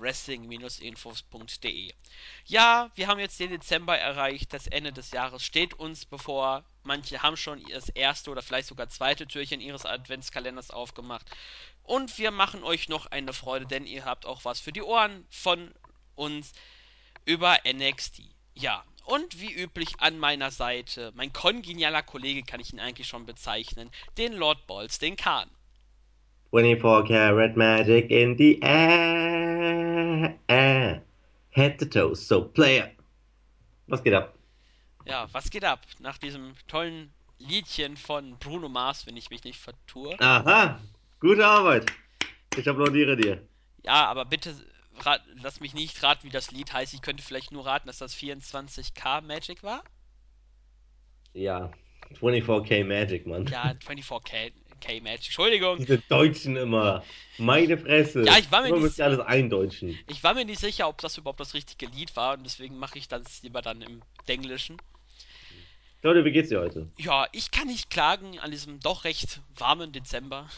wrestling-infos.de. Ja, wir haben jetzt den Dezember erreicht, das Ende des Jahres steht uns bevor. Manche haben schon das erste oder vielleicht sogar zweite Türchen ihres Adventskalenders aufgemacht. Und wir machen euch noch eine Freude, denn ihr habt auch was für die Ohren von uns über NXT. Ja, und wie üblich an meiner Seite, mein kongenialer Kollege kann ich ihn eigentlich schon bezeichnen, den Lord Balls, den Khan. 24 karat magic in the air. Head to toe, so player. Was geht ab? Ja, was geht ab? Nach diesem tollen Liedchen von Bruno Mars, wenn ich mich nicht vertue. Aha, gute Arbeit. Ich applaudiere dir. Ja, aber bitte rat, lass mich nicht raten, wie das Lied heißt. Ich könnte vielleicht nur raten, dass das 24K Magic war. Ja, 24K Magic, Mann. Ja, 24K K Magic. Entschuldigung. Diese Deutschen immer. Meine Fresse. Ja, ich war mir immer nicht alles eindeutschen. Ich war mir nicht sicher, ob das überhaupt das richtige Lied war und deswegen mache ich das lieber dann im Denglischen. Leute, wie geht's dir heute? Ja, ich kann nicht klagen an diesem doch recht warmen Dezember.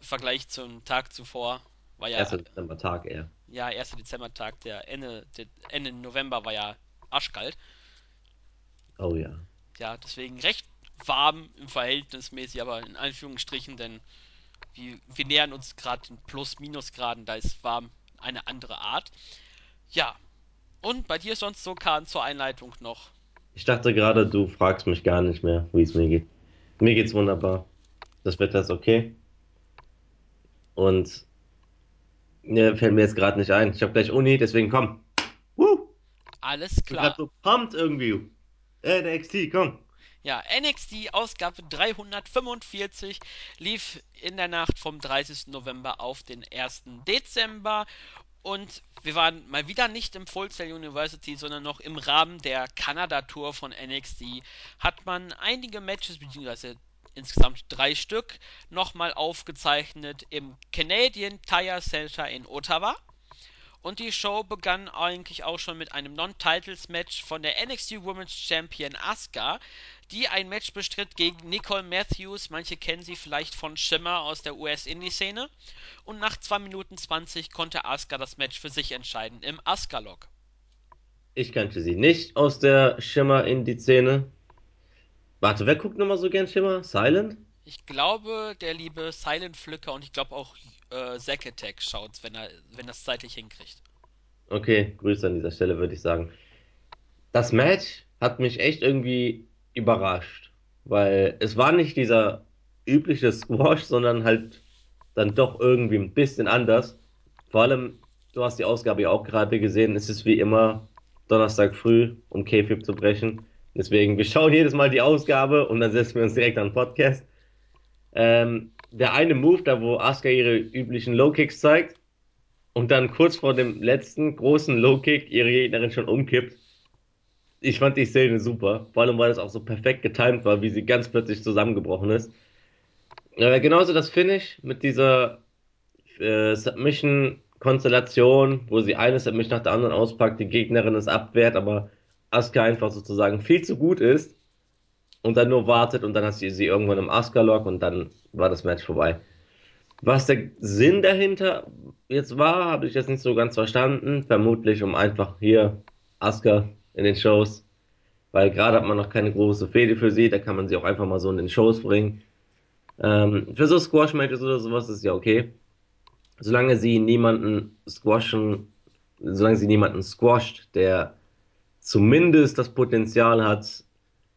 Im Vergleich zum Tag zuvor. War ja, 1. Dezember-Tag eher. Ja, 1. Dezember-Tag. Der Ende, der Ende November war ja arschkalt. Oh ja. Ja, deswegen recht warm im Verhältnis mäßig, aber in Anführungsstrichen, denn wir, wir nähern uns gerade in Plus-Minus-Graden, da ist warm eine andere Art. Ja, und bei dir sonst so, Kahn, zur Einleitung noch? Ich dachte gerade, du fragst mich gar nicht mehr, wie es mir geht. Mir geht's wunderbar. Das Wetter ist okay. Und ne, fällt mir jetzt gerade nicht ein. Ich habe gleich Uni, deswegen komm. Woo! Alles Ich bin klar. so pumped irgendwie. Äh, der XT, komm. Ja, NXT Ausgabe 345 lief in der Nacht vom 30. November auf den 1. Dezember und wir waren mal wieder nicht im Full Sail University, sondern noch im Rahmen der Kanada Tour von NXT hat man einige Matches beziehungsweise insgesamt drei Stück nochmal aufgezeichnet im Canadian Tire Center in Ottawa. Und die Show begann eigentlich auch schon mit einem Non-Titles-Match von der NXT Women's Champion Asuka, die ein Match bestritt gegen Nicole Matthews. Manche kennen sie vielleicht von Shimmer aus der US-Indie-Szene. Und nach 2 Minuten 20 konnte Asuka das Match für sich entscheiden im Asuka-Log. Ich kannte sie nicht aus der Schimmer in die Szene. Warte, wer guckt nochmal so gern Schimmer? Silent? Ich glaube, der liebe Silent Flicker und ich glaube auch äh, Zack Attack schaut, wenn er wenn das zeitlich hinkriegt. Okay, Grüße an dieser Stelle, würde ich sagen. Das Match hat mich echt irgendwie überrascht, weil es war nicht dieser übliche Squash, sondern halt dann doch irgendwie ein bisschen anders. Vor allem, du hast die Ausgabe ja auch gerade gesehen, es ist wie immer Donnerstag früh, um Kayfabe zu brechen. Deswegen, wir schauen jedes Mal die Ausgabe und dann setzen wir uns direkt an den Podcast. Ähm, der eine Move, da wo Asuka ihre üblichen Low-Kicks zeigt und dann kurz vor dem letzten großen Low-Kick ihre Gegnerin schon umkippt. Ich fand die Szene super, vor allem weil es auch so perfekt getimt war, wie sie ganz plötzlich zusammengebrochen ist. Äh, genauso das Finish mit dieser äh, Submission-Konstellation, wo sie eine Submission nach der anderen auspackt, die Gegnerin es abwehrt, aber Asuka einfach sozusagen viel zu gut ist und dann nur wartet und dann hast du sie irgendwann im Asuka-Lock und dann war das Match vorbei. Was der Sinn dahinter jetzt war, habe ich jetzt nicht so ganz verstanden. Vermutlich um einfach hier Asuka in den Shows, weil gerade hat man noch keine große Fehde für sie, da kann man sie auch einfach mal so in den Shows bringen. Ähm, für so Squash-Matches oder sowas ist ja okay. Solange sie niemanden squashen, solange sie niemanden squasht, der zumindest das Potenzial hat,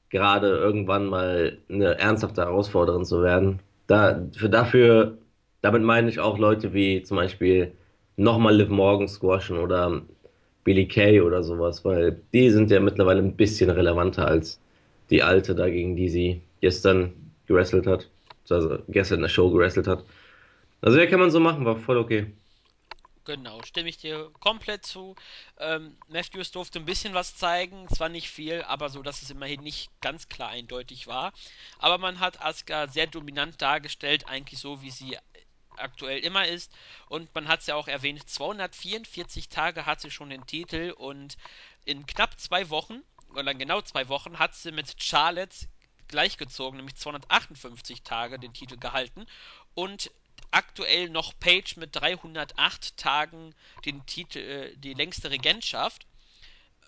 gerade irgendwann mal eine ernsthafte Herausforderin zu werden. Da, für dafür, damit meine ich auch Leute wie zum Beispiel nochmal Liv Morgan squashen oder Billy Kay oder sowas, weil die sind ja mittlerweile ein bisschen relevanter als die alte da, gegen die sie gestern gewrestelt hat. Also gestern in der Show gewrestelt hat. Also ja, kann man so machen, war voll okay. Genau, stimme ich dir komplett zu. Ähm, Matthews durfte ein bisschen was zeigen, zwar nicht viel, aber so, dass es immerhin nicht ganz klar eindeutig war. Aber man hat Asuka sehr dominant dargestellt, eigentlich so, wie sie aktuell immer ist. Und man hat es ja auch erwähnt, 244 Tage hat sie schon den Titel und in knapp zwei Wochen, oder genau zwei Wochen, hat sie mit Charlotte gleichgezogen, nämlich 258 Tage den Titel gehalten. Und aktuell noch Page mit 308 Tagen den Titel, äh, die längste Regentschaft.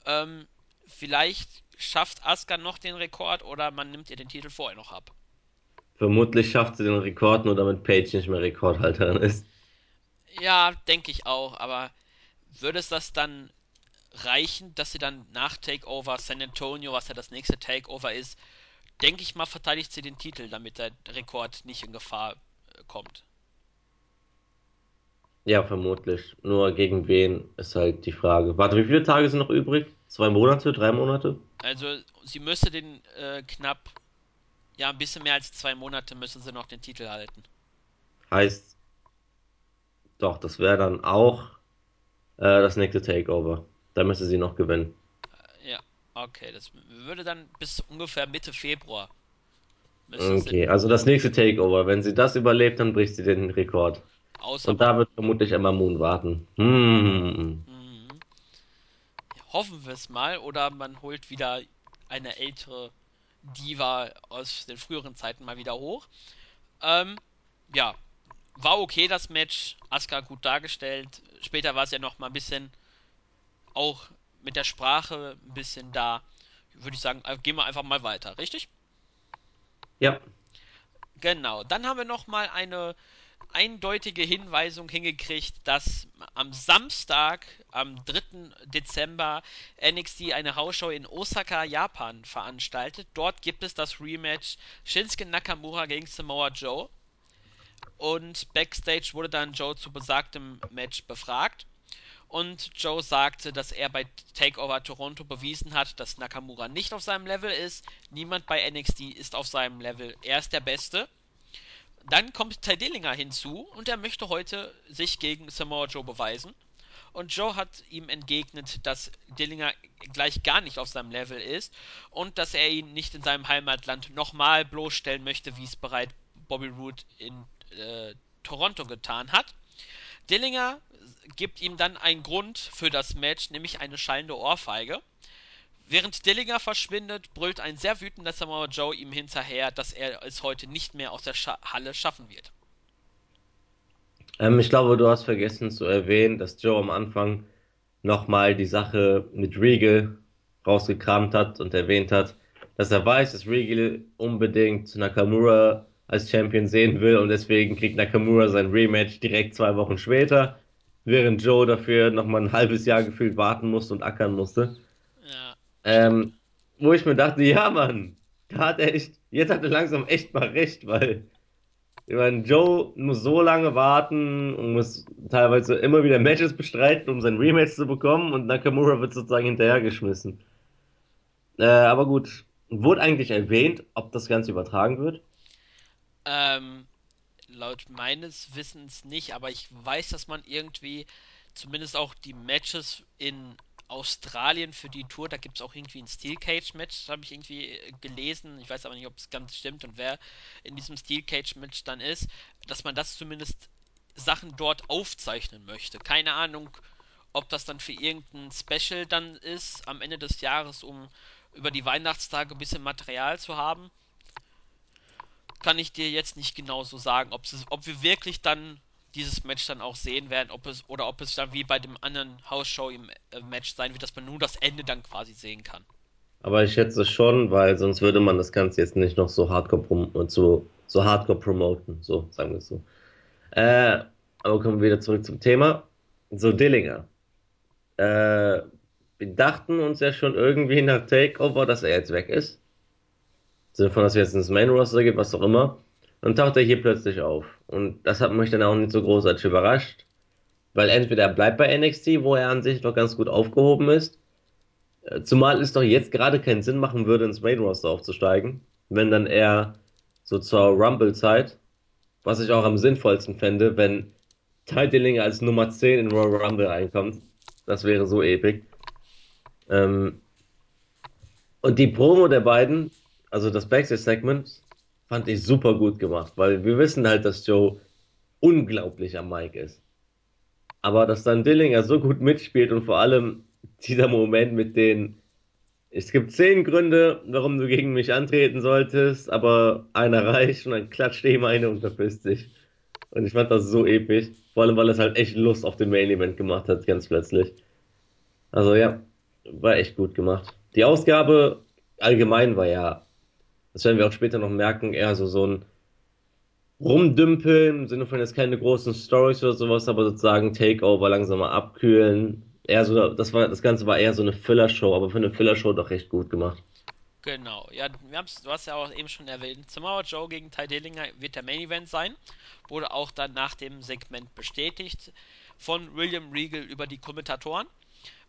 Ähm, vielleicht schafft Asuka noch den Rekord oder man nimmt ihr den Titel vorher noch ab. Vermutlich schafft sie den Rekord, nur damit Paige nicht mehr Rekordhalterin ist. Ja, denke ich auch, aber würde es das dann reichen, dass sie dann nach Takeover San Antonio, was ja das nächste Takeover ist, denke ich mal, verteidigt sie den Titel, damit der Rekord nicht in Gefahr äh, kommt. Ja, vermutlich. Nur gegen wen ist halt die Frage. Warte, wie viele Tage sind noch übrig? Zwei Monate, drei Monate? Also, sie müsste den äh, knapp, ja, ein bisschen mehr als zwei Monate müssen sie noch den Titel halten. Heißt, doch, das wäre dann auch äh, das nächste Takeover. Da müsste sie noch gewinnen. Ja, okay, das würde dann bis ungefähr Mitte Februar Okay, also das nächste Takeover. Wenn sie das überlebt, dann bricht sie den Rekord. Außer Und da wird vermutlich Emma Moon warten. Hm. mhm. hoffen wir es mal, oder man holt wieder eine ältere Diva aus den früheren Zeiten mal wieder hoch. Ähm, ja, war okay das Match. Asuka gut dargestellt. Später war es ja noch mal ein bisschen auch mit der Sprache ein bisschen da. Würde ich sagen, äh, gehen wir einfach mal weiter, richtig? Ja, Genau. Dann haben wir noch mal eine eindeutige Hinweisung hingekriegt, dass am Samstag, am 3. Dezember, NXT eine Hausshow in Osaka, Japan veranstaltet. Dort gibt es das Rematch Shinsuke Nakamura gegen Samoa Joe. Und backstage wurde dann Joe zu besagtem Match befragt. Und Joe sagte, dass er bei Takeover Toronto bewiesen hat, dass Nakamura nicht auf seinem Level ist. Niemand bei NXT ist auf seinem Level. Er ist der Beste. Dann kommt Ty Dillinger hinzu und er möchte heute sich gegen Samoa Joe beweisen. Und Joe hat ihm entgegnet, dass Dillinger gleich gar nicht auf seinem Level ist und dass er ihn nicht in seinem Heimatland nochmal bloßstellen möchte, wie es bereits Bobby Roode in äh, Toronto getan hat. Dillinger gibt ihm dann einen Grund für das Match, nämlich eine schallende Ohrfeige. Während Dillinger verschwindet, brüllt ein sehr wütender Samoa Joe ihm hinterher, dass er es heute nicht mehr aus der Scha Halle schaffen wird. ähm, ich glaube, du hast vergessen zu erwähnen, dass Joe am Anfang nochmal die Sache mit Regal rausgekramt hat und erwähnt hat, dass er weiß, dass Regal unbedingt Nakamura als Champion sehen will und deswegen kriegt Nakamura sein Rematch direkt zwei Wochen später, während Joe dafür nochmal ein halbes Jahr gefühlt warten musste und ackern musste. Ähm, wo ich mir dachte, ja Mann, da hat er echt, jetzt hat er langsam echt mal recht, weil ich meine, Joe muss so lange warten und muss teilweise immer wieder Matches bestreiten, um sein Rematch zu bekommen und Nakamura wird sozusagen hinterhergeschmissen. Äh, aber gut, wurde eigentlich erwähnt, ob das Ganze übertragen wird? Ähm, laut meines Wissens nicht, aber ich weiß, dass man irgendwie zumindest auch die Matches in Australien für die Tour, da gibt es auch irgendwie ein Steel Cage Match, habe ich irgendwie äh, gelesen. Ich weiß aber nicht, ob es ganz stimmt und wer in diesem Steel Cage Match dann ist, dass man das zumindest Sachen dort aufzeichnen möchte. Keine Ahnung, ob das dann für irgendein Special dann ist am Ende des Jahres, um über die Weihnachtstage ein bisschen Material zu haben kann ich dir jetzt nicht genau so sagen, ob, wir wirklich dann dieses Match dann auch sehen werden, ob es oder ob es dann wie bei dem anderen Hausshow im äh, Match sein wird, dass man nur das Ende dann quasi sehen kann. Aber ich schätze schon, weil sonst würde man das Ganze jetzt nicht noch so hardcore, so, so hardcore promoten, so sagen wir es so. Äh, aber kommen wir wieder zurück zum Thema. So Dillinger. Äh, wir dachten uns ja schon irgendwie nach Takeover, dass er jetzt weg ist. Sinne von, dass er jetzt ins Main Roster geht, was auch immer. Und taucht er hier plötzlich auf. Und das hat mich dann auch nicht so großartig überrascht. Weil entweder er bleibt bei NXT, wo er an sich noch ganz gut aufgehoben ist. Äh, Zumal es doch jetzt gerade keinen Sinn machen würde, ins Main Roster aufzusteigen. Wenn dann eher so zur Rumble-Zeit. Was ich auch am sinnvollsten fände, wenn Ty als Nummer 10 in Royal Rumble reinkommt. Das wäre so episch. Ähm, und die Promo der beiden, also das Backstage-Segment, fand ich super gut gemacht, weil wir wissen halt, dass Joe unglaublich am Mic ist. Aber dass dann Dillinger so gut mitspielt und vor allem dieser Moment mit den, es gibt zehn Gründe, warum du gegen mich antreten solltest, aber einer reicht und dann klatscht ihm eine und verpisst sich. Und ich fand das so episch. Vor allem, weil es halt echt Lust auf den Main Event gemacht hat, ganz plötzlich. Also ja, war echt gut gemacht. Die Ausgabe allgemein war ja, das werden wir auch später noch merken, eher so, so ein Rumdümpeln, im Sinne von jetzt keine großen Stories oder sowas, aber sozusagen Takeover langsam mal abkühlen. Eher so, das war, das Ganze war eher so eine Filler-Show, aber für eine Filler-Show doch recht gut gemacht. Genau, ja, du hast ja auch eben schon erwähnt, Samoa Joe gegen Ty Dillinger wird der Main Event sein. Wurde auch dann nach dem Segment bestätigt von William Regal über die Kommentatoren.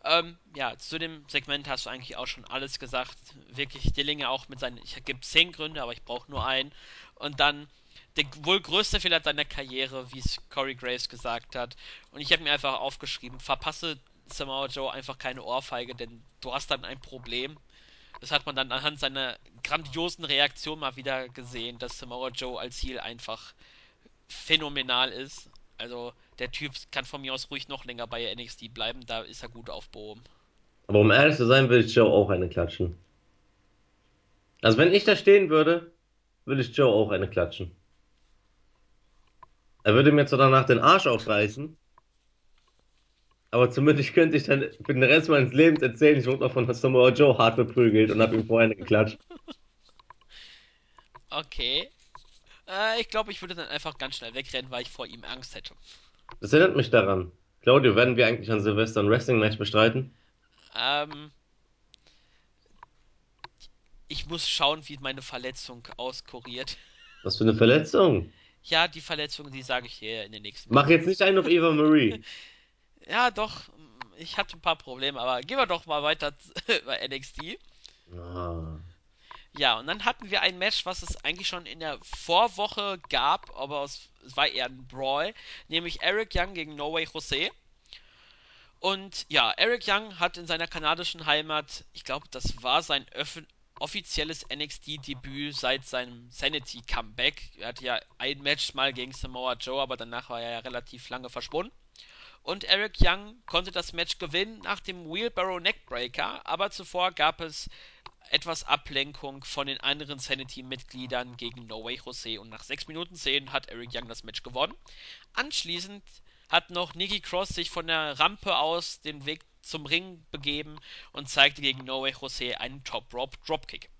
Ähm, ja, zu dem Segment hast du eigentlich auch schon alles gesagt. Wirklich Dillinger auch mit seinen, ich gebe zehn Gründe, aber ich brauche nur einen. Und dann der wohl größte Fehler seiner Karriere, wie es Corey Graves gesagt hat. Und ich habe mir einfach aufgeschrieben, verpasse Samoa Joe einfach keine Ohrfeige, denn du hast dann ein Problem. Das hat man dann anhand seiner grandiosen Reaktion mal wieder gesehen, dass Samoa Joe als Heel einfach phänomenal ist. Also der Typ kann von mir aus ruhig noch länger bei NXT bleiben, da ist er gut aufgehoben. Aber um ehrlich zu sein, würde ich Joe auch eine klatschen. Also wenn ich da stehen würde, würde ich Joe auch eine klatschen. Er würde mir zwar danach den Arsch aufreißen, aber zumindest könnte ich dann für den Rest meines Lebens erzählen, ich wurde noch von Samoa Joe hart verprügelt und habe ihm vorher eine geklatscht. Okay. Äh, ich glaube, ich würde dann einfach ganz schnell wegrennen, weil ich vor ihm Angst hätte. Das erinnert mich daran. Claudio, werden wir eigentlich an Silvester ein Wrestling-Match bestreiten? Ähm, ich muss schauen, wie meine Verletzung auskuriert. Was für eine Verletzung. Ja, die Verletzung, die sage ich dir in den nächsten Mach jetzt nicht einen auf Eva Marie. Ja, doch, ich hatte ein paar Probleme, aber gehen wir doch mal weiter bei NXT. Ah. Ja, und dann hatten wir ein Match, was es eigentlich schon in der Vorwoche gab, aber es, war eher ein Brawl, nämlich Eric Young gegen No Way Jose. Und ja, Eric Young hat in seiner kanadischen Heimat, ich glaube, das war sein offizielles NXT-Debüt seit seinem Sanity-Comeback. Er hatte ja ein Match mal gegen Samoa Joe, aber danach war er ja relativ lange verschwunden. Und Eric Young konnte das Match gewinnen nach dem Wheelbarrow Neckbreaker, aber zuvor gab es etwas Ablenkung von den anderen Sanity-Mitgliedern gegen No Way Jose und nach 6 Minuten 10 hat Eric Young das Match gewonnen. Anschließend hat noch Nikki Cross sich von der Rampe aus den Weg zum Ring begeben und zeigte gegen No Way Jose einen Top Rope Dropkick.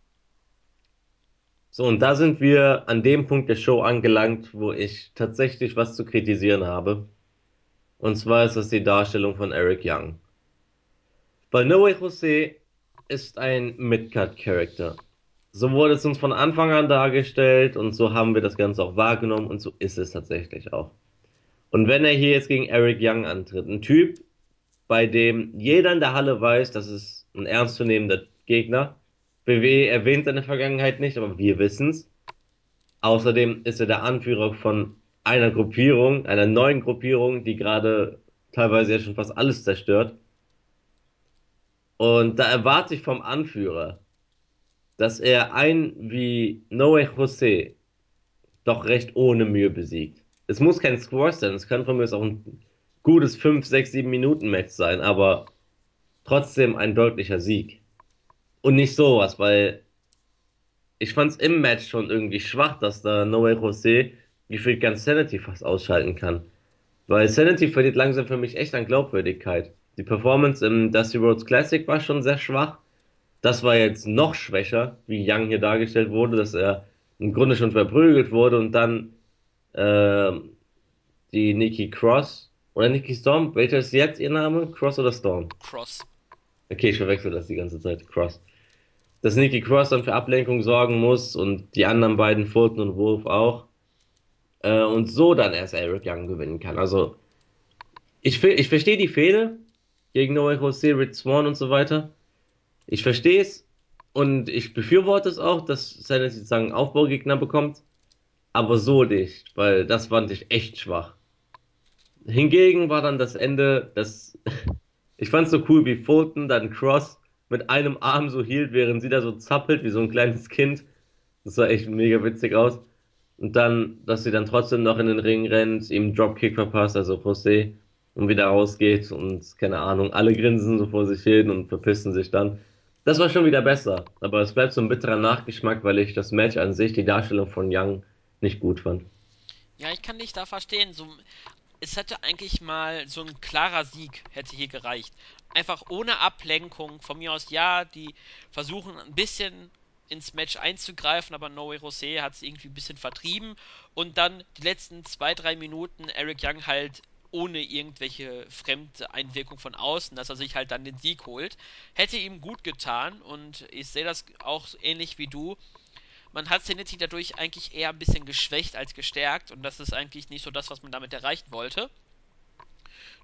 So, und da sind wir an dem Punkt der Show angelangt, wo ich tatsächlich was zu kritisieren habe. Und zwar ist das die Darstellung von Eric Young. Weil No Way Jose ist ein Mid-Card-Character. So wurde es uns von Anfang an dargestellt und so haben wir das Ganze auch wahrgenommen und so ist es tatsächlich auch. Und wenn er hier jetzt gegen Eric Young antritt, ein Typ, bei dem jeder in der Halle weiß, das ist ein ernstzunehmender Gegner. WWE erwähnt seine Vergangenheit nicht, aber wir wissen's. Außerdem ist er der Anführer von einer Gruppierung, einer neuen Gruppierung, die gerade teilweise ja schon fast alles zerstört. Und da erwarte ich vom Anführer, dass er einen wie Noé José doch recht ohne Mühe besiegt. Es muss kein Squash sein, es kann von mir auch ein gutes 5, 6, 7 Minuten Match sein, aber trotzdem ein deutlicher Sieg. Und nicht sowas, weil ich fand's im Match schon irgendwie schwach, dass da Noé José gefühlt ganz Sanity fast ausschalten kann. Weil Sanity verliert langsam für mich echt an Glaubwürdigkeit. Die Performance im Dusty Rhodes Classic war schon sehr schwach. Das war jetzt noch schwächer, wie Young hier dargestellt wurde, dass er im Grunde schon verprügelt wurde und dann äh, die Nikki Cross oder Nikki Storm, welcher ist jetzt ihr Name? Cross oder Storm? Cross. Okay, ich verwechsel das die ganze Zeit. Cross. Dass Nikki Cross dann für Ablenkung sorgen muss und die anderen beiden, Fulton und Wolf auch. Äh, und so dann erst Eric Young gewinnen kann. Also, ich, ich verstehe die Fehde gegen Noé José, Rick Swan und so weiter. Ich verstehe es und ich befürworte es auch, dass Sanity sozusagen Aufbaugegner bekommt. Aber so nicht, weil das fand ich echt schwach. Hingegen war dann das Ende, das ich fand's so cool, wie Fulton dann Cross mit einem Arm so hielt, während sie da so zappelt wie so ein kleines Kind. Das sah echt mega witzig aus. Und dann, dass sie dann trotzdem noch in den Ring rennt, ihm Dropkick verpasst, also José, und wieder rausgeht und keine Ahnung, alle grinsen so vor sich hin und verpissen sich dann. Das war schon wieder besser, aber es bleibt so ein bitterer Nachgeschmack, weil ich das Match an sich, die Darstellung von Young, nicht gut fand. Ja, ich kann dich da verstehen. So, es hätte eigentlich mal so ein klarer Sieg hätte hier gereicht. Einfach ohne Ablenkung. Von mir aus, ja, die versuchen ein bisschen ins Match einzugreifen, aber No Way Jose hat es irgendwie ein bisschen vertrieben. Und dann die letzten zwei, drei Minuten Eric Young halt ohne irgendwelche fremde Einwirkung von außen, dass er sich halt dann den Sieg holt. Hätte ihm gut getan und ich sehe das auch ähnlich wie du. Man hat Sanity dadurch eigentlich eher ein bisschen geschwächt als gestärkt und das ist eigentlich nicht so das, was man damit erreichen wollte.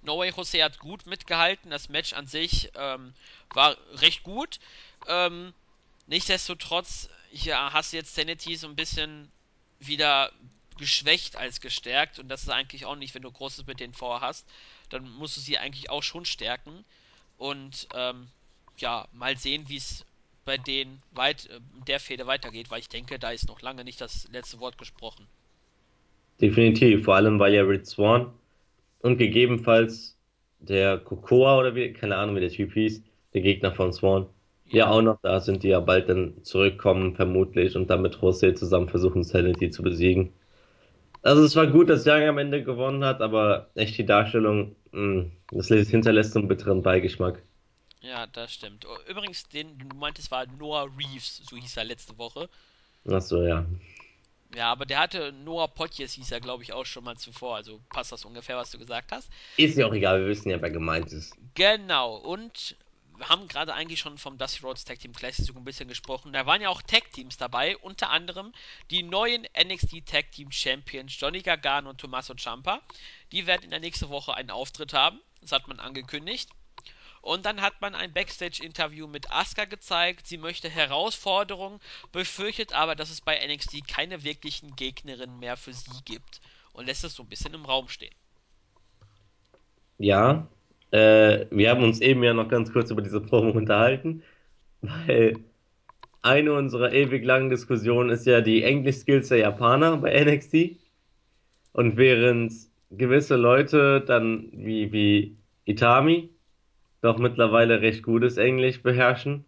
No Way Jose hat gut mitgehalten, das Match an sich ähm, war recht gut. Ähm, nichtsdestotrotz, ja, hast du jetzt Sanity so ein bisschen wieder geschwächt als gestärkt und das ist eigentlich auch nicht, wenn du Großes mit denen vorhast, dann musst du sie eigentlich auch schon stärken und ähm, ja, mal sehen, wie es bei denen weit, äh, der Fehde weitergeht, weil ich denke, da ist noch lange nicht das letzte Wort gesprochen. Definitiv, vor allem weil ja Rich Swann und gegebenenfalls der Kokoa oder wie, keine Ahnung, wie der Typ hieß, der Gegner von Swan, ja Ja, auch noch da sind, die ja bald dann zurückkommen, vermutlich, und dann mit Jose zusammen versuchen, Sanity zu besiegen. Also es war gut, dass Young am Ende gewonnen hat, aber echt die Darstellung, mh, das hinterlässt so einen bitteren Beigeschmack. ja, das stimmt. Oh, Übrigens, den du meintest, war Noah Reeves, so hieß er letzte Woche. Ach so, ja. Ja, aber der hatte Noah Potjes, hieß er, glaube ich, auch schon mal zuvor. Also passt das ungefähr, was du gesagt hast. Ist ja auch egal, wir wissen ja, wer gemeint ist. Genau, und wir haben gerade eigentlich schon vom Dusty Rhodes Tag Team Classic so ein bisschen gesprochen. Da waren ja auch Tag Teams dabei, unter anderem die neuen NXT Tag Team Champions Johnny Gargano und Tommaso Ciampa. Die werden in der nächsten Woche einen Auftritt haben. Das hat man angekündigt. Und dann hat man ein Backstage-Interview mit Asuka gezeigt. Sie möchte Herausforderungen, befürchtet aber, dass es bei NXT keine wirklichen Gegnerinnen mehr für sie gibt. Und lässt es so ein bisschen im Raum stehen. Ja, äh, wir haben uns eben ja noch ganz kurz über diese Promo unterhalten, weil eine unserer ewig langen Diskussionen ist ja die Englisch-Skills der Japaner bei NXT. Und während gewisse Leute dann wie, wie Itami doch mittlerweile recht gutes Englisch beherrschen,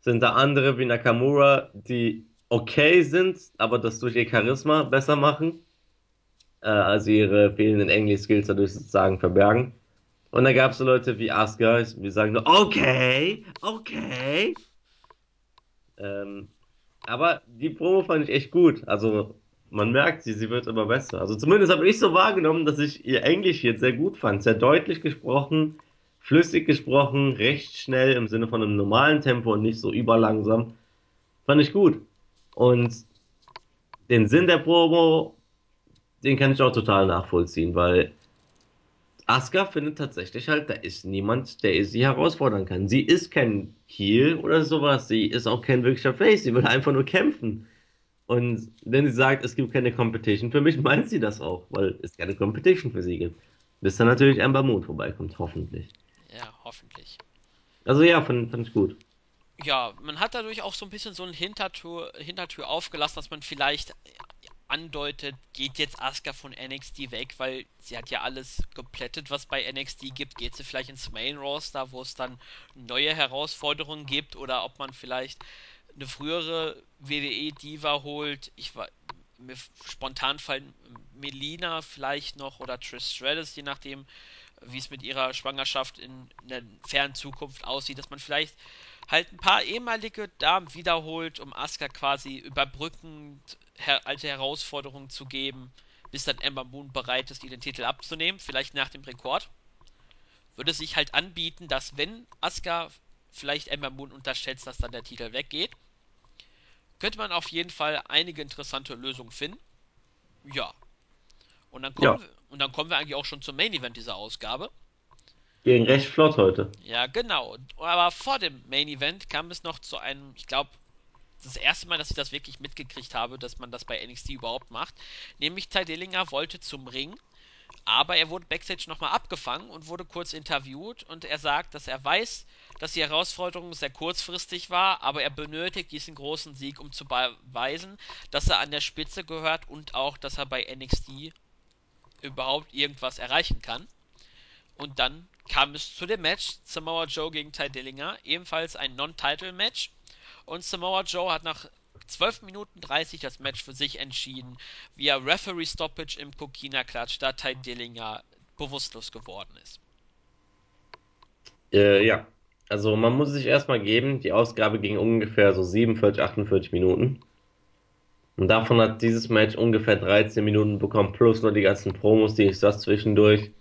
sind da andere wie Nakamura, die okay sind, aber das durch ihr Charisma besser machen, äh, also ihre fehlenden Englisch-Skills dadurch sozusagen verbergen. Und da gab es so Leute wie Asuka, wir sagen nur, okay, okay. Ähm, aber die Promo fand ich echt gut. Also man merkt sie, sie wird immer besser. Also zumindest habe ich so wahrgenommen, dass ich ihr Englisch jetzt sehr gut fand. Sehr deutlich gesprochen, flüssig gesprochen, recht schnell im Sinne von einem normalen Tempo und nicht so überlangsam. Fand ich gut. Und den Sinn der Promo, den kann ich auch total nachvollziehen, weil Asuka findet tatsächlich halt, da ist niemand, der sie herausfordern kann. Sie ist kein Heel oder sowas, sie ist auch kein wirklicher Face, sie will einfach nur kämpfen. Und wenn sie sagt, es gibt keine Competition, für mich meint sie das auch, weil es keine Competition für sie gibt. Bis dann natürlich Ember Moon vorbeikommt, hoffentlich. Ja, hoffentlich. Also ja, fand, fand ich gut. Ja, man hat dadurch auch so ein bisschen so eine Hintertür, Hintertür aufgelassen, dass man vielleicht andeutet, geht jetzt Asuka von NXT weg, weil sie hat ja alles geplättet, was bei NXT gibt. Geht sie vielleicht ins Main Roster, wo es dann neue Herausforderungen gibt oder ob man vielleicht eine frühere WWE-Diva holt. Ich war mir spontan fallen Melina vielleicht noch oder Trish Stratus, je nachdem, wie es mit ihrer Schwangerschaft in der fernen Zukunft aussieht, dass man vielleicht halt ein paar ehemalige Damen wiederholt, um Asuka quasi überbrückend her alte Herausforderungen zu geben, bis dann Ember Moon bereit ist, ihr den Titel abzunehmen, vielleicht nach dem Rekord. Würde sich halt anbieten, dass wenn Asuka vielleicht Ember Moon unterschätzt, dass dann der Titel weggeht, könnte man auf jeden Fall einige interessante Lösungen finden. Ja, und dann kommen Ja, wir, und dann kommen wir eigentlich auch schon zum Main Event dieser Ausgabe. Ging recht flott heute. Ja, genau. Aber vor dem Main Event kam es noch zu einem, ich glaube, das erste Mal, dass ich das wirklich mitgekriegt habe, dass man das bei NXT überhaupt macht. Nämlich Ty Dillinger wollte zum Ring, aber er wurde backstage nochmal abgefangen und wurde kurz interviewt und er sagt, dass er weiß, dass die Herausforderung sehr kurzfristig war, aber er benötigt diesen großen Sieg, um zu beweisen, dass er an der Spitze gehört und auch, dass er bei NXT überhaupt irgendwas erreichen kann. Und dann kam es zu dem Match Samoa Joe gegen Ty Dillinger, ebenfalls ein Non-Title-Match. Und Samoa Joe hat nach 12 Minuten 30 das Match für sich entschieden, via Referee Stoppage im Kokina Klatsch, da Ty Dillinger bewusstlos geworden ist. Äh, ja, also man muss sich erstmal geben, die Ausgabe ging ungefähr so 47, 48 Minuten. Und davon hat dieses Match ungefähr 13 Minuten bekommen, plus nur die ganzen Promos, die ich das zwischendurch.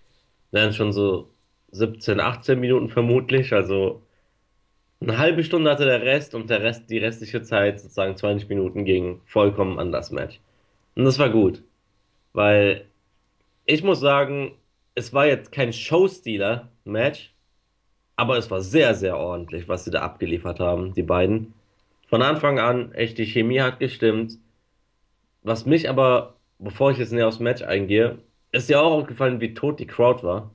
Dann schon so 17, 18 Minuten vermutlich. Also eine halbe Stunde hatte der Rest und der Rest, die restliche Zeit, sozusagen 20 Minuten, ging vollkommen an das Match. Und das war gut. Weil ich muss sagen, es war jetzt kein Showstealer-Match, aber es war sehr, sehr ordentlich, was sie da abgeliefert haben, die beiden. Von Anfang an, echt, die Chemie hat gestimmt. Was mich aber, bevor ich jetzt näher aufs Match eingehe, ist dir auch aufgefallen, wie tot die Crowd war.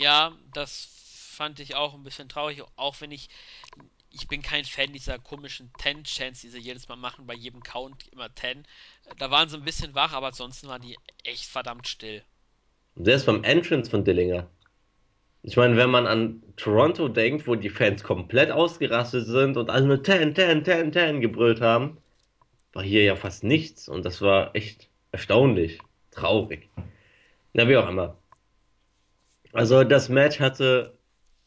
Ja, das fand ich auch ein bisschen traurig, auch wenn ich ich bin kein Fan dieser komischen ten chants die sie jedes Mal machen, bei jedem Count immer ten. Da waren sie ein bisschen wach, aber ansonsten waren die echt verdammt still. Selbst beim Entrance von Dillinger. Ich meine, wenn man an Toronto denkt, wo die Fans komplett ausgerastet sind und alle nur 10, 10, 10, 10 gebrüllt haben, war hier ja fast nichts und das war echt erstaunlich. Traurig. Na, wie auch immer. Also das Match hatte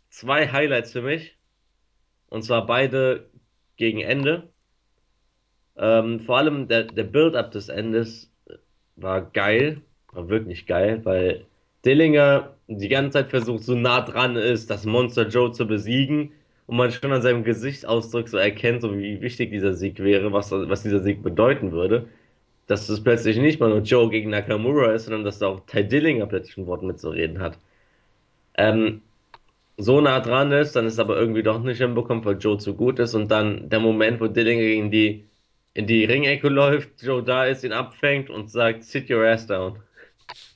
zwei Highlights für mich und zwar beide gegen Ende. Ähm, vor allem der, der Build-up des Endes war geil, war wirklich geil, weil Dillinger die ganze Zeit versucht, so nah dran ist, das Monster Joe zu besiegen und man schon an seinem Gesichtsausdruck so erkennt, so wie wichtig dieser Sieg wäre, was, was dieser Sieg bedeuten würde. Dass es plötzlich nicht mal nur Joe gegen Nakamura ist, sondern dass da auch Ty Dillinger plötzlich ein Wort mitzureden hat. Ähm, so nah dran ist, dann ist aber irgendwie doch nicht hinbekommen, weil Joe zu gut ist und dann der Moment, wo Dillinger in die, in die Ringecke läuft, Joe da ist, ihn abfängt und sagt, sit your ass down.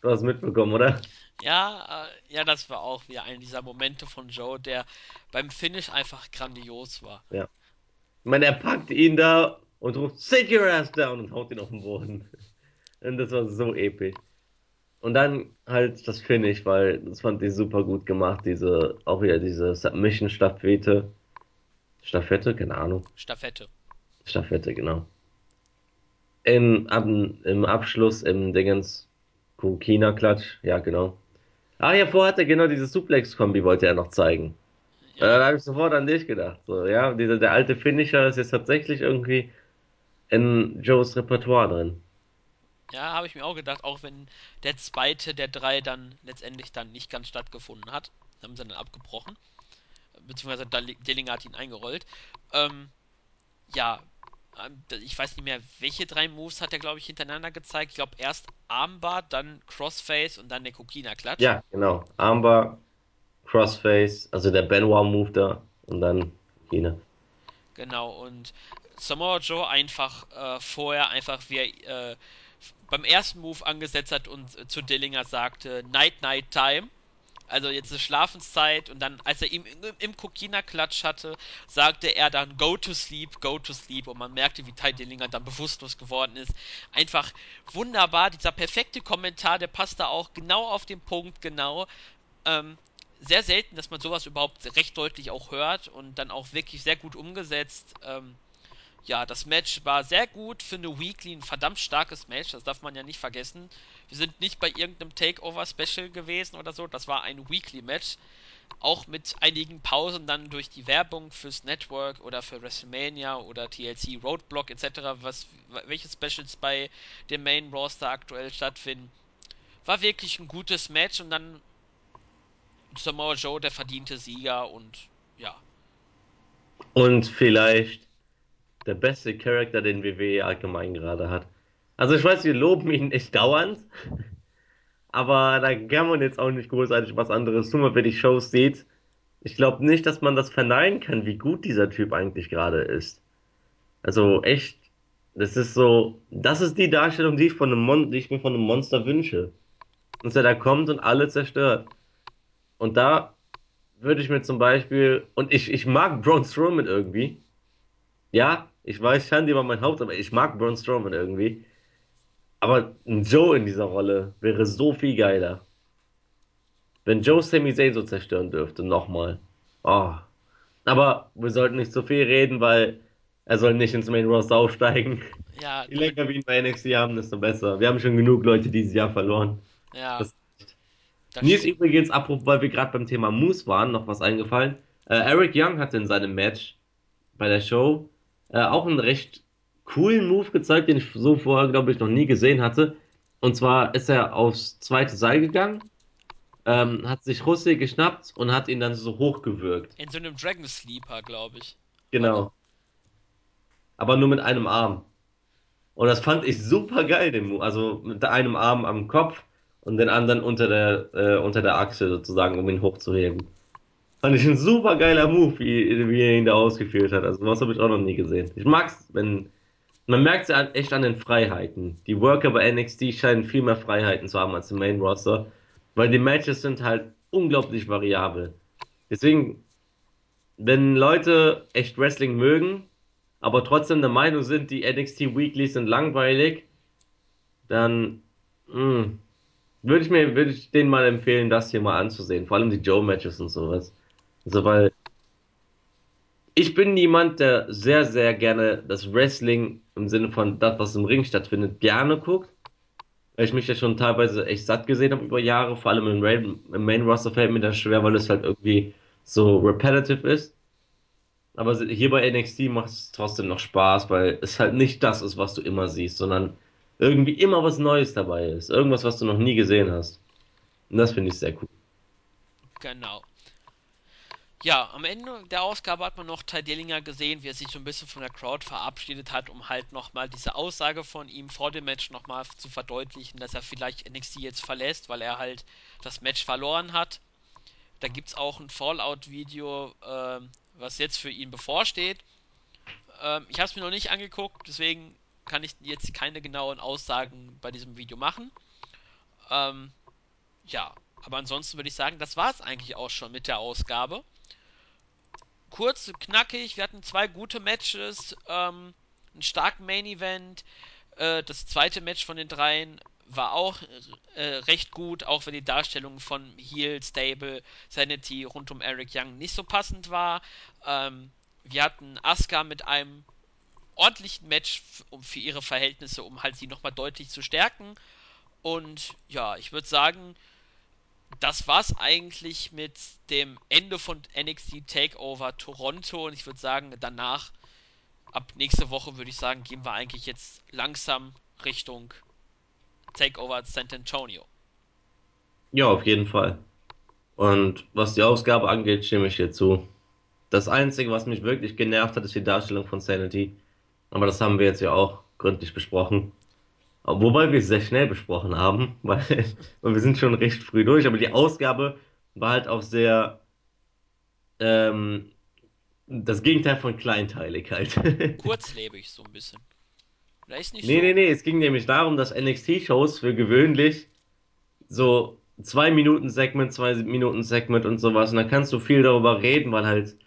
Du hast mitbekommen, oder? Ja, äh, ja, das war auch wieder einer dieser Momente von Joe, der beim Finish einfach grandios war. Ja. Ich meine, er packt ihn da und ruft, sit your ass down und haut ihn auf den Boden. Und das war so episch. Und dann halt das Finish, weil das fand ich super gut gemacht, diese, auch wieder diese Submission-Staffette. Staffette, keine Ahnung. Staffette. Staffette, genau. Im, ab, im Abschluss im Dingens Kukina-Klatsch, ja, genau. Ah, ja, vorher hat er genau diese Suplex-Kombi wollte er noch zeigen. Ja, Da habe ich sofort an dich gedacht. So, ja, dieser, der alte Finisher ist jetzt tatsächlich irgendwie in Joes Repertoire drin. Ja, habe ich mir auch gedacht, auch wenn der zweite der drei dann letztendlich dann nicht ganz stattgefunden hat, haben sie dann abgebrochen, beziehungsweise Dillinger hat ihn eingerollt. Ähm, ja, ähm, ich weiß nicht mehr, welche drei Moves hat er, glaube ich, hintereinander gezeigt. Ich glaube, erst Armbar, dann Crossface und dann der Kokina-Klatsch. Ja, genau. Armbar, Crossface, also der Benoit-Move da und dann China. Genau, und Samoa Joe einfach äh, vorher einfach wie er äh, beim ersten Move angesetzt hat und äh, zu Dillinger sagte, Night, Night Time. Also jetzt ist Schlafenszeit und dann, als er ihm im, im Kokina-Klatsch hatte, sagte er dann Go to sleep, go to sleep und man merkte, wie Ty Dillinger dann bewusstlos geworden ist. Einfach wunderbar, dieser perfekte Kommentar, der passt da auch genau auf den Punkt, genau. Ähm, sehr selten, dass man sowas überhaupt recht deutlich auch hört und dann auch wirklich sehr gut umgesetzt. Ähm, ja, das Match war sehr gut für eine Weekly, ein verdammt starkes Match, das darf man ja nicht vergessen. Wir sind nicht bei irgendeinem Takeover-Special gewesen oder so, das war ein Weekly-Match. Auch mit einigen Pausen dann durch die Werbung fürs Network oder für WrestleMania oder TLC Roadblock etc., was, welche Specials bei dem Main Roster aktuell stattfinden. War wirklich ein gutes Match und dann Samoa Joe der verdiente Sieger und ja, Und vielleicht der beste Charakter, den WWE allgemein gerade hat. Also ich weiß, wir loben ihn nicht dauernd, aber da kann man jetzt auch nicht großartig was anderes tun, wenn man die Shows sieht. Ich glaube nicht, dass man das verneinen kann, wie gut dieser Typ eigentlich gerade ist. Also echt, das ist so, das ist die Darstellung, die ich von einem Mon die ich mir von einem Monster wünsche. Dass er da kommt und alle zerstört. Und da würde ich mir zum Beispiel, und ich, ich mag Braun Strowman irgendwie. Ja, ich weiß, Schande über mein Haupt, aber ich mag Braun Strowman irgendwie. Aber ein Joe in dieser Rolle wäre so viel geiler. Wenn Joe Sami Zayn so zerstören dürfte, nochmal. Oh. Aber wir sollten nicht zu viel reden, weil er soll nicht ins Main Roster aufsteigen. Ja, Je länger wir ihn bei NXT haben, desto besser. Wir haben schon genug Leute dieses Jahr verloren. ja, Das, mir ist übrigens, apropos, weil wir gerade beim Thema Moose waren, noch was eingefallen. Äh, Eric Young hatte in seinem Match bei der Show äh, auch einen recht coolen Move gezeigt, den ich so vorher, glaube ich, noch nie gesehen hatte. Und zwar ist er aufs zweite Seil gegangen, ähm, hat sich Russi geschnappt und hat ihn dann so hochgewürgt. In so einem Dragon Sleeper, glaube ich. Genau. Aber nur mit einem Arm. Und das fand ich super geil, den Move. Also mit einem Arm am Kopf und den anderen unter der, äh, unter der Achse sozusagen, um ihn hochzuheben. Fand ich ein super geiler Move, wie, wie er ihn da ausgeführt hat. Also was habe ich auch noch nie gesehen. Ich mag's, wenn, man merkt es ja echt an den Freiheiten. Die Worker bei NXT scheinen viel mehr Freiheiten zu haben als im Main Roster, weil die Matches sind halt unglaublich variabel. Deswegen, wenn Leute echt Wrestling mögen, aber trotzdem der Meinung sind, die NXT Weeklies sind langweilig, dann mh, würde ich mir, würde ich denen mal empfehlen, das hier mal anzusehen. Vor allem die Joe-Matches und sowas. Also, weil ich bin jemand, der sehr, sehr gerne das Wrestling im Sinne von das, was im Ring stattfindet, gerne guckt. Weil ich mich ja schon teilweise echt satt gesehen habe über Jahre. Vor allem im, Main- im Main Roster fällt mir das schwer, weil es halt irgendwie so repetitive ist. Aber hier bei NXT macht es trotzdem noch Spaß, weil es halt nicht das ist, was du immer siehst, sondern irgendwie immer was Neues dabei ist. Irgendwas, was du noch nie gesehen hast. Und das finde ich sehr cool. Genau. Ja, am Ende der Ausgabe hat man noch Ty Dillinger gesehen, wie er sich so ein bisschen von der Crowd verabschiedet hat, um halt nochmal diese Aussage von ihm vor dem Match nochmal zu verdeutlichen, dass er vielleicht NXT jetzt verlässt, weil er halt das Match verloren hat. Da gibt es auch ein Fallout-Video, ähm, was jetzt für ihn bevorsteht. Ähm, ich habe es mir noch nicht angeguckt, deswegen kann ich jetzt keine genauen Aussagen bei diesem Video machen. Ähm, ja, aber ansonsten würde ich sagen, das war es eigentlich auch schon mit der Ausgabe. Kurz, knackig, wir hatten zwei gute Matches, ähm, einen starken Main Event. Äh, das zweite Match von den dreien war auch äh, recht gut, auch wenn die Darstellung von Heel, Stable, Sanity rund um Eric Young nicht so passend war. Ähm, wir hatten Asuka mit einem ordentlichen Match um für ihre Verhältnisse, um halt sie nochmal deutlich zu stärken. Und ja, ich würde sagen, das war's eigentlich mit dem Ende von NXT Takeover Toronto. Und ich würde sagen, danach, ab nächste Woche, würde ich sagen, gehen wir eigentlich jetzt langsam Richtung Takeover San Antonio. Ja, auf jeden Fall. Und was die Ausgabe angeht, stimme ich dir zu. Das Einzige, was mich wirklich genervt hat, ist die Darstellung von Sanity. Aber das haben wir jetzt ja auch gründlich besprochen. Wobei wir es sehr schnell besprochen haben, weil, weil wir sind schon recht früh durch. Aber die Ausgabe war halt auch sehr ähm, das Gegenteil von kleinteilig halt. Kurzlebig so ein bisschen. Oder ist nicht Nee, nee, so? nee, es ging nämlich darum, dass NXT-Shows für gewöhnlich so zwei Minuten Segment, zwei Minuten Segment und sowas. Und dann kannst du viel darüber reden, weil halt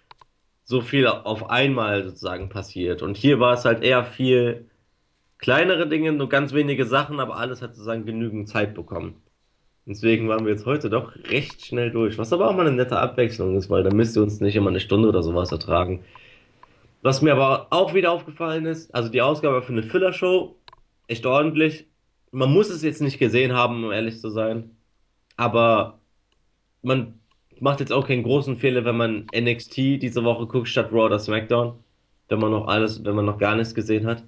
so viel auf einmal sozusagen passiert. Und hier war es halt eher viel kleinere Dinge, nur ganz wenige Sachen, aber alles hat sozusagen genügend Zeit bekommen. Deswegen waren wir jetzt heute doch recht schnell durch, was aber auch mal eine nette Abwechslung ist, weil dann müsst ihr uns nicht immer eine Stunde oder sowas ertragen. Was mir aber auch wieder aufgefallen ist, also die Ausgabe für eine Filler-Show, echt ordentlich. Man muss es jetzt nicht gesehen haben, um ehrlich zu sein, aber man macht jetzt auch keinen großen Fehler, wenn man NXT diese Woche guckt statt Raw oder SmackDown, wenn man noch alles, wenn man noch gar nichts gesehen hat.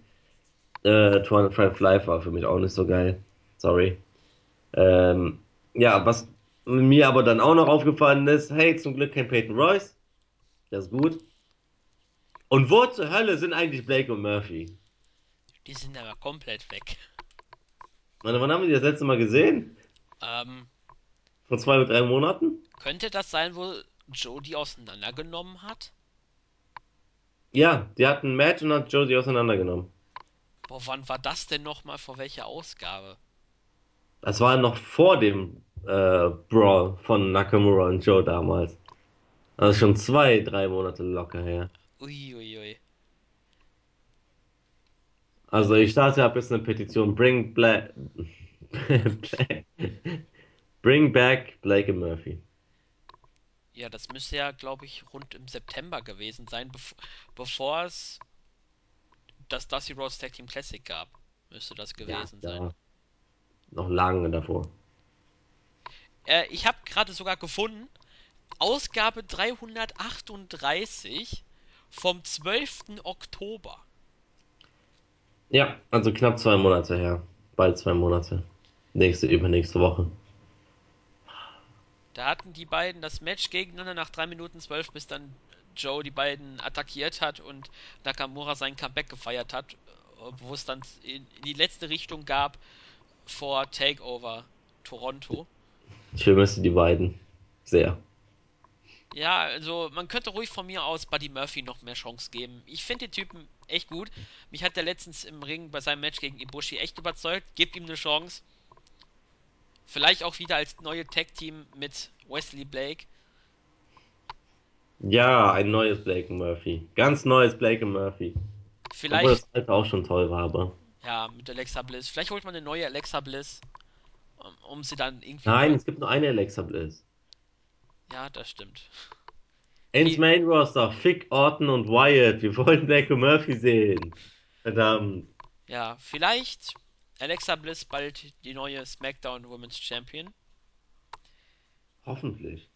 Äh, 205 Live war für mich auch nicht so geil. Sorry. Ähm, ja, was mir aber dann auch noch aufgefallen ist, hey, zum Glück kein Peyton Royce. Das ist gut. Und wo zur Hölle sind eigentlich Blake und Murphy? Die sind aber komplett weg. Wann, wann haben wir die das letzte Mal gesehen? Ähm, Vor zwei oder drei Monaten? könnte das sein, wo Joe die auseinandergenommen hat? Ja, die hatten ein Match und hat Josie auseinandergenommen. Boah, wann war das denn nochmal? Vor welcher Ausgabe? Das war noch vor dem äh, Brawl von Nakamura und Joe damals. Also schon zwei, drei Monate locker her. Uiuiui. Ui, ui. Also ich starte ab jetzt eine Petition. Bring Black... Bring back Blake and Murphy. Ja, das müsste ja, glaube ich, rund im September gewesen sein, bev bevor es das Dusty Rhodes Tag Team Classic gab. Müsste das Ja, gewesen sein. ja. Noch lange davor. Äh, ich habe gerade sogar gefunden, Ausgabe 338 vom 12. Oktober. Ja, also knapp zwei Monate her. Bald zwei Monate. Nächste, übernächste Woche. Da hatten die beiden das Match gegeneinander nach 3 Minuten 12, bis dann Joe die beiden attackiert hat und Nakamura sein Comeback gefeiert hat, wo es dann in, die letzte Richtung gab vor Takeover Toronto. Ich vermisse die beiden. Sehr. Ja, also man könnte ruhig von mir aus Buddy Murphy noch mehr Chance geben. Ich finde den Typen echt gut. Mich hat er letztens im Ring bei seinem Match gegen Ibushi echt überzeugt. Gebt ihm eine Chance. Vielleicht auch wieder als neue Tag-Team mit Wesley Blake. Ja, ein neues Blake Murphy. Ganz neues Blake Murphy. Obwohl Vielleicht, das alte auch schon toll war, aber. ja, mit Alexa Bliss. Vielleicht holt man eine neue Alexa Bliss, um, um sie dann irgendwie Nein, es gibt nur eine Alexa Bliss. Ja, das stimmt. Ins Main Roster, Fick Orton und Wyatt. Wir wollen Blake Murphy sehen. Verdammt. Ja, vielleicht Alexa Bliss bald die neue SmackDown Women's Champion. Hoffentlich.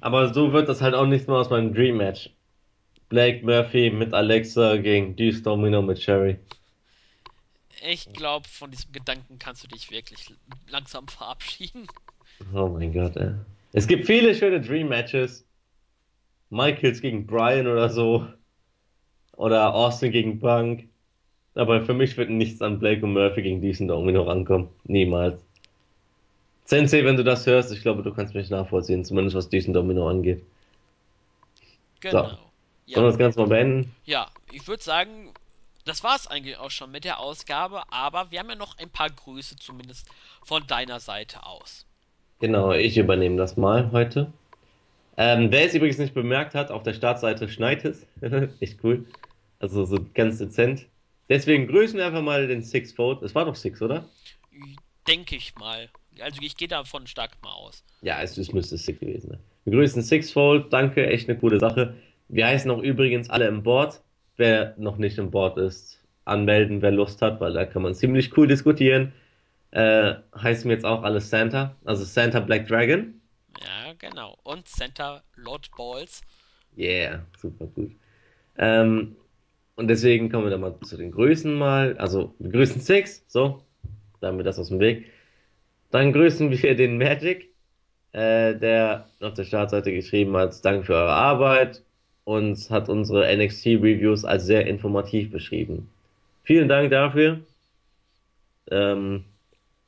Aber so wird das halt auch nichts mehr aus meinem Dream Match. Blake Murphy mit Alexa gegen Deuce Domino mit Sherry. Ich glaube, von diesem Gedanken kannst du dich wirklich langsam verabschieden. Oh mein Gott, ey. Es gibt viele schöne Dream Matches. Michaels gegen Bryan oder so. Oder Austin gegen Punk. Aber für mich wird nichts an Blake und Murphy gegen diesen Domino rankommen. Niemals. Sensei, wenn du das hörst, ich glaube, du kannst mich nachvollziehen, zumindest was diesen Domino angeht. Genau. Sollen wir Ja, das Ganze mal beenden? ja ich würde sagen, das war es eigentlich auch schon mit der Ausgabe, aber wir haben ja noch ein paar Grüße zumindest von deiner Seite aus. Genau, ich übernehme das mal heute. Ähm, wer es übrigens nicht bemerkt hat, auf der Startseite schneit es. Echt cool. Also so ganz dezent. Deswegen grüßen wir einfach mal den Six-Fold. Es war doch Six, oder? Denke ich mal. Also ich gehe davon stark mal aus. Ja, es, es müsste Six gewesen sein. Wir grüßen Sixfold, danke, echt eine coole Sache. Wir heißen auch übrigens alle im Board. Wer noch nicht im Board ist, anmelden, wer Lust hat, weil da kann man ziemlich cool diskutieren. Äh, heißen wir jetzt auch alle Santa, also Santa Black Dragon. Ja, genau. Und Center Lord Balls. Yeah, super gut. Ähm, und deswegen kommen wir dann mal zu den Grüßen mal. Also, wir grüßen Six, so, dann haben wir das aus dem Weg. Dann grüßen wir den Magic, äh, der auf der Startseite geschrieben hat, Danke für eure Arbeit und hat unsere NXT-Reviews als sehr informativ beschrieben. Vielen Dank dafür. Ähm,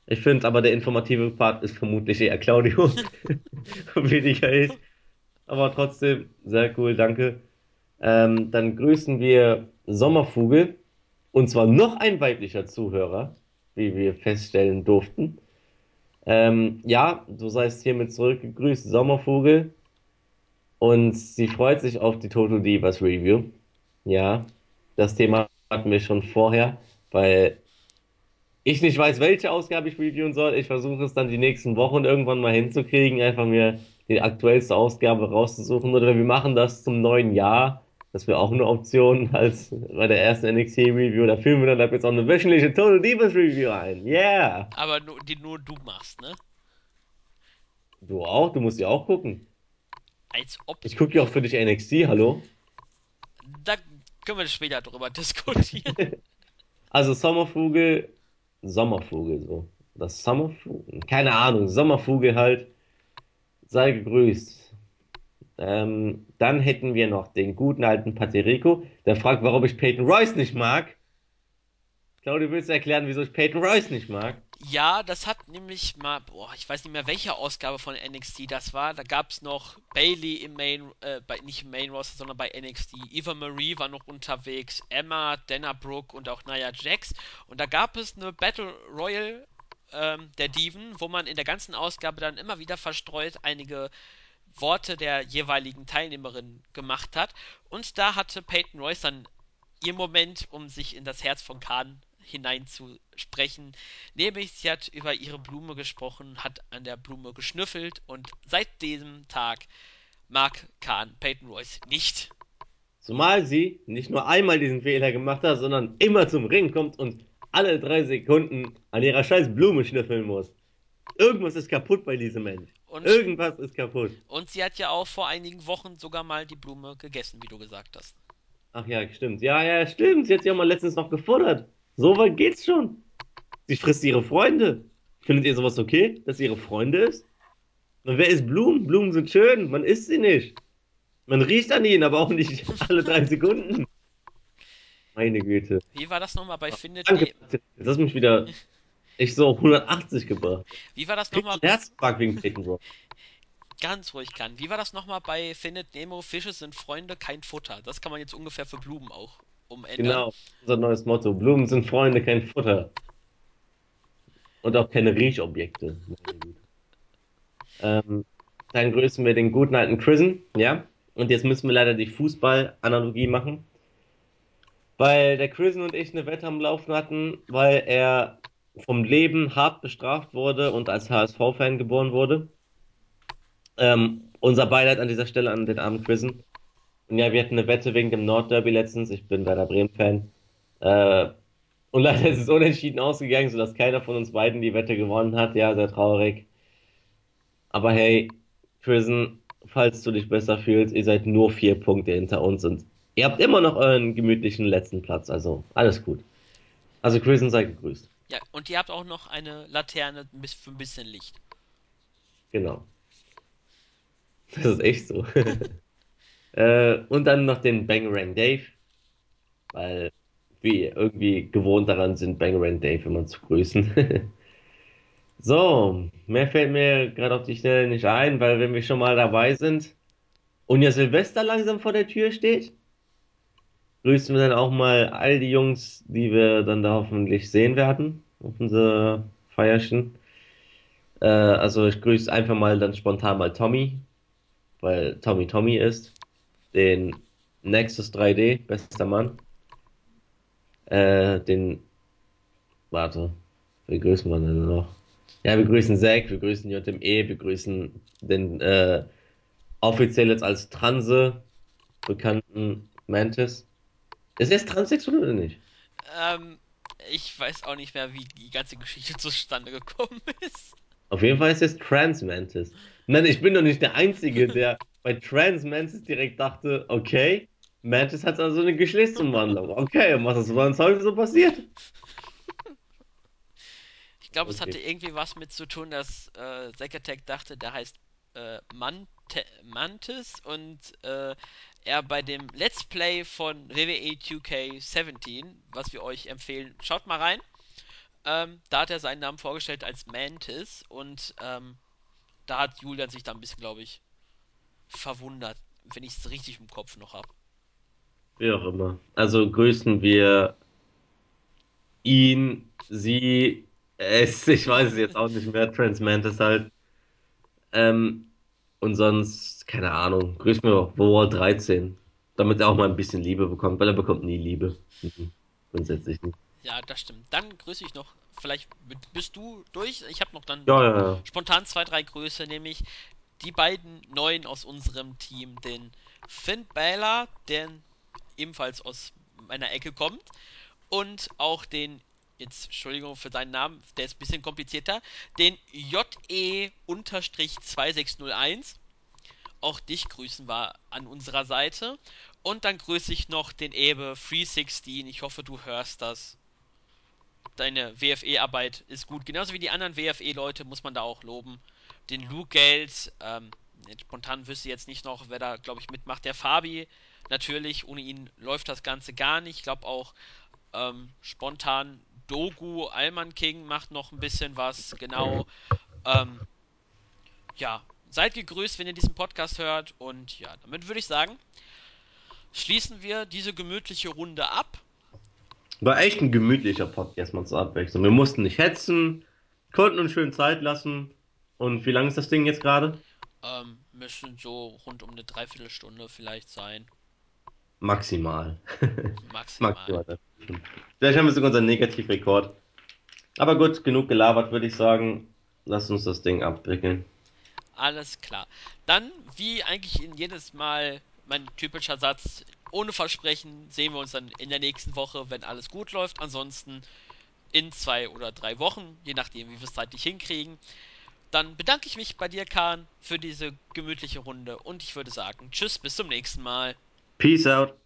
ich finde aber der informative Part ist vermutlich eher Claudio weniger ich. Aber trotzdem, sehr cool, danke. Ähm, dann grüßen wir Sommervogel und zwar noch ein weiblicher Zuhörer, wie wir feststellen durften. Ähm, ja, du seist hiermit zurückgegrüßt, Sommervogel. Und sie freut sich auf die Total Divas Review. Ja, das Thema hatten wir schon vorher, weil ich nicht weiß, welche Ausgabe ich reviewen soll. Ich versuche es dann die nächsten Wochen irgendwann mal hinzukriegen, einfach mir die aktuellste Ausgabe rauszusuchen. Oder wir machen das zum neuen Jahr. Das wäre auch eine Option als bei der ersten NXT Review. Da führen wir dann ab jetzt auch eine wöchentliche Total Divas Review ein. Yeah! Aber nur, die nur du machst, ne? Du auch? Du musst ja auch gucken. Als ob. Ich gucke ja auch für dich NXT, hallo? Da können wir später drüber diskutieren. Also Sommervogel, Sommervogel so. Das Sommervogel, keine Ahnung, Sommervogel halt. Sei gegrüßt. Ähm, dann hätten wir noch den guten alten Paterico, der fragt, warum ich Peyton Royce nicht mag. Claudio, willst du erklären, wieso ich Peyton Royce nicht mag? Ja, das hat nämlich mal, boah, ich weiß nicht mehr, welche Ausgabe von NXT das war. Da gab es noch Bailey im Main, äh, bei, nicht im Main Roster, sondern bei NXT. Eva Marie war noch unterwegs, Emma, Dana Brooke und auch Nia Jax. Und da gab es eine Battle Royal ähm, der Diven, wo man in der ganzen Ausgabe dann immer wieder verstreut einige Worte der jeweiligen Teilnehmerin gemacht hat. Und da hatte Peyton Royce dann ihr Moment, um sich in das Herz von Khan hineinzusprechen. Nämlich, sie hat über ihre Blume gesprochen, hat an der Blume geschnüffelt und seit diesem Tag mag Khan Peyton Royce nicht. Zumal sie nicht nur einmal diesen Fehler gemacht hat, sondern immer zum Ring kommt und alle drei Sekunden an ihrer scheiß Blume schnüffeln muss. Irgendwas ist kaputt bei diesem Mensch. Und, Irgendwas ist kaputt. und sie hat ja auch vor einigen Wochen sogar mal die Blume gegessen, wie du gesagt hast. Ach ja, stimmt. Ja, ja, stimmt. Sie hat sich auch mal letztens noch gefuttert. So weit geht's schon. Sie frisst ihre Freunde. Findet ihr sowas okay, dass sie ihre Freunde ist? Und wer isst Blumen? Blumen sind schön. Man isst sie nicht. Man riecht an ihnen, aber auch nicht alle drei Sekunden. Meine Güte. Wie war das nochmal bei Findet Danke. Nemo? Du mich wieder echt so auf 180 gebracht. Wie war das nochmal? Herzinfarkt wegen Bro. Ganz ruhig kann. Wie war das nochmal bei Findet Nemo? Fische sind Freunde, kein Futter. Das kann man jetzt ungefähr für Blumen auch umändern. Genau. Unser neues Motto. Blumen sind Freunde, kein Futter. Und auch keine Riechobjekte. Ähm, dann grüßen wir den guten alten Chrisen, ja. Und jetzt müssen wir leider die Fußball-Analogie machen. Weil der Chrisen und ich eine Wette am Laufen hatten, weil er vom Leben hart bestraft wurde und als HSV-Fan geboren wurde. Ähm, unser Beileid an dieser Stelle an den armen Chrisen. Und ja, wir hatten eine Wette wegen dem Nordderby letztens. Ich bin Werder Bremen-Fan. Äh, und leider ist es unentschieden ausgegangen, sodass keiner von uns beiden die Wette gewonnen hat. Ja, sehr traurig. Aber hey, Prison, falls du dich besser fühlst, ihr seid nur vier Punkte hinter uns und ihr habt immer noch euren gemütlichen letzten Platz. Also alles gut. Also Prison sei gegrüßt. Ja, und ihr habt auch noch eine Laterne für ein bisschen Licht. Genau. Das ist echt so. äh, und dann noch den Bangerang Dave, weil wir irgendwie gewohnt daran sind, Bangerang Dave immer zu grüßen. so, mehr fällt mir gerade auf die Schnelle nicht ein, weil wenn wir schon mal dabei sind und ja Silvester langsam vor der Tür steht, grüßen wir dann auch mal all die Jungs, die wir dann da hoffentlich sehen werden auf unser Feierchen. Äh, also ich grüße einfach mal dann spontan mal Tommy, weil Tommy Tommy ist. Den Nexus 3D, bester Mann. Äh, den, warte, wir grüßen wir denn noch? Ja, wir grüßen Zack, wir grüßen JME, wir grüßen den äh, offiziell jetzt als Transe bekannten Mantis. Ist er jetzt transsexuell oder nicht? Ähm, ich weiß auch nicht mehr, wie die ganze Geschichte zustande gekommen ist. Auf jeden Fall ist es Trans Mantis. Nein, ich bin doch nicht der Einzige, der bei Trans Mantis direkt dachte, okay, Mantis hat also eine Geschlechtsumwandlung. Okay, und was ist uns heute so passiert? Ich glaube, es Okay. hatte irgendwie was mit zu tun, dass äh, Zack Attack dachte, der heißt äh, Mante Mantis und äh, er bei dem Let's Play von WWE 2K17, was wir euch empfehlen, schaut mal rein. Ähm, da hat er seinen Namen vorgestellt als Mantis und ähm, da hat Julian sich dann ein bisschen, glaube ich, verwundert, wenn ich es richtig im Kopf noch habe. Wie auch immer. Also grüßen wir ihn, sie, es, ich weiß es jetzt auch nicht mehr, Trans Mantis halt. Ähm, und sonst, keine Ahnung, grüßen wir War 13, damit er auch mal ein bisschen Liebe bekommt, weil er bekommt nie Liebe. Mhm. Grundsätzlich nicht. Ja, das stimmt. Dann grüße ich noch, vielleicht bist du durch. Ich habe noch dann Ja, ja, ja. spontan zwei, drei Grüße, nämlich die beiden Neuen aus unserem Team, den Finn Balor, der ebenfalls aus meiner Ecke kommt, und auch den, jetzt Entschuldigung für seinen Namen, der ist ein bisschen komplizierter, den JE-2601. Auch dich grüßen wir an unserer Seite. Und dann grüße ich noch den Ebe 316. Ich hoffe, du hörst das. Deine WFE-Arbeit ist gut. Genauso wie die anderen WFE-Leute muss man da auch loben. Den Luke Geld, ähm, spontan wüsste ich jetzt nicht noch, wer da, glaube ich, mitmacht. Der Fabi, natürlich, ohne ihn läuft das Ganze gar nicht. Ich glaube auch ähm, spontan Dogu, Alman King macht noch ein bisschen was, genau. Ähm, ja, seid gegrüßt, wenn ihr diesen Podcast hört. Und ja, damit würde ich sagen, schließen wir diese gemütliche Runde ab. War echt ein gemütlicher Podcast mal zur Abwechslung. Wir mussten nicht hetzen, konnten uns schön Zeit lassen. Und wie lang ist das Ding jetzt gerade? Ähm, müssen so rund um eine Dreiviertelstunde vielleicht sein. Maximal. Maximal. Maximal. Vielleicht haben wir sogar unseren Negativrekord. Aber gut, genug gelabert, würde ich sagen. Lass uns das Ding abwickeln. Alles klar. Dann, wie eigentlich in jedes Mal mein typischer Satz, ohne Versprechen sehen wir uns dann in der nächsten Woche, wenn alles gut läuft. Ansonsten in zwei oder drei Wochen, je nachdem, wie wir es zeitlich hinkriegen. Dann bedanke ich mich bei dir, Kahn, für diese gemütliche Runde und ich würde sagen, tschüss, bis zum nächsten Mal. Peace out.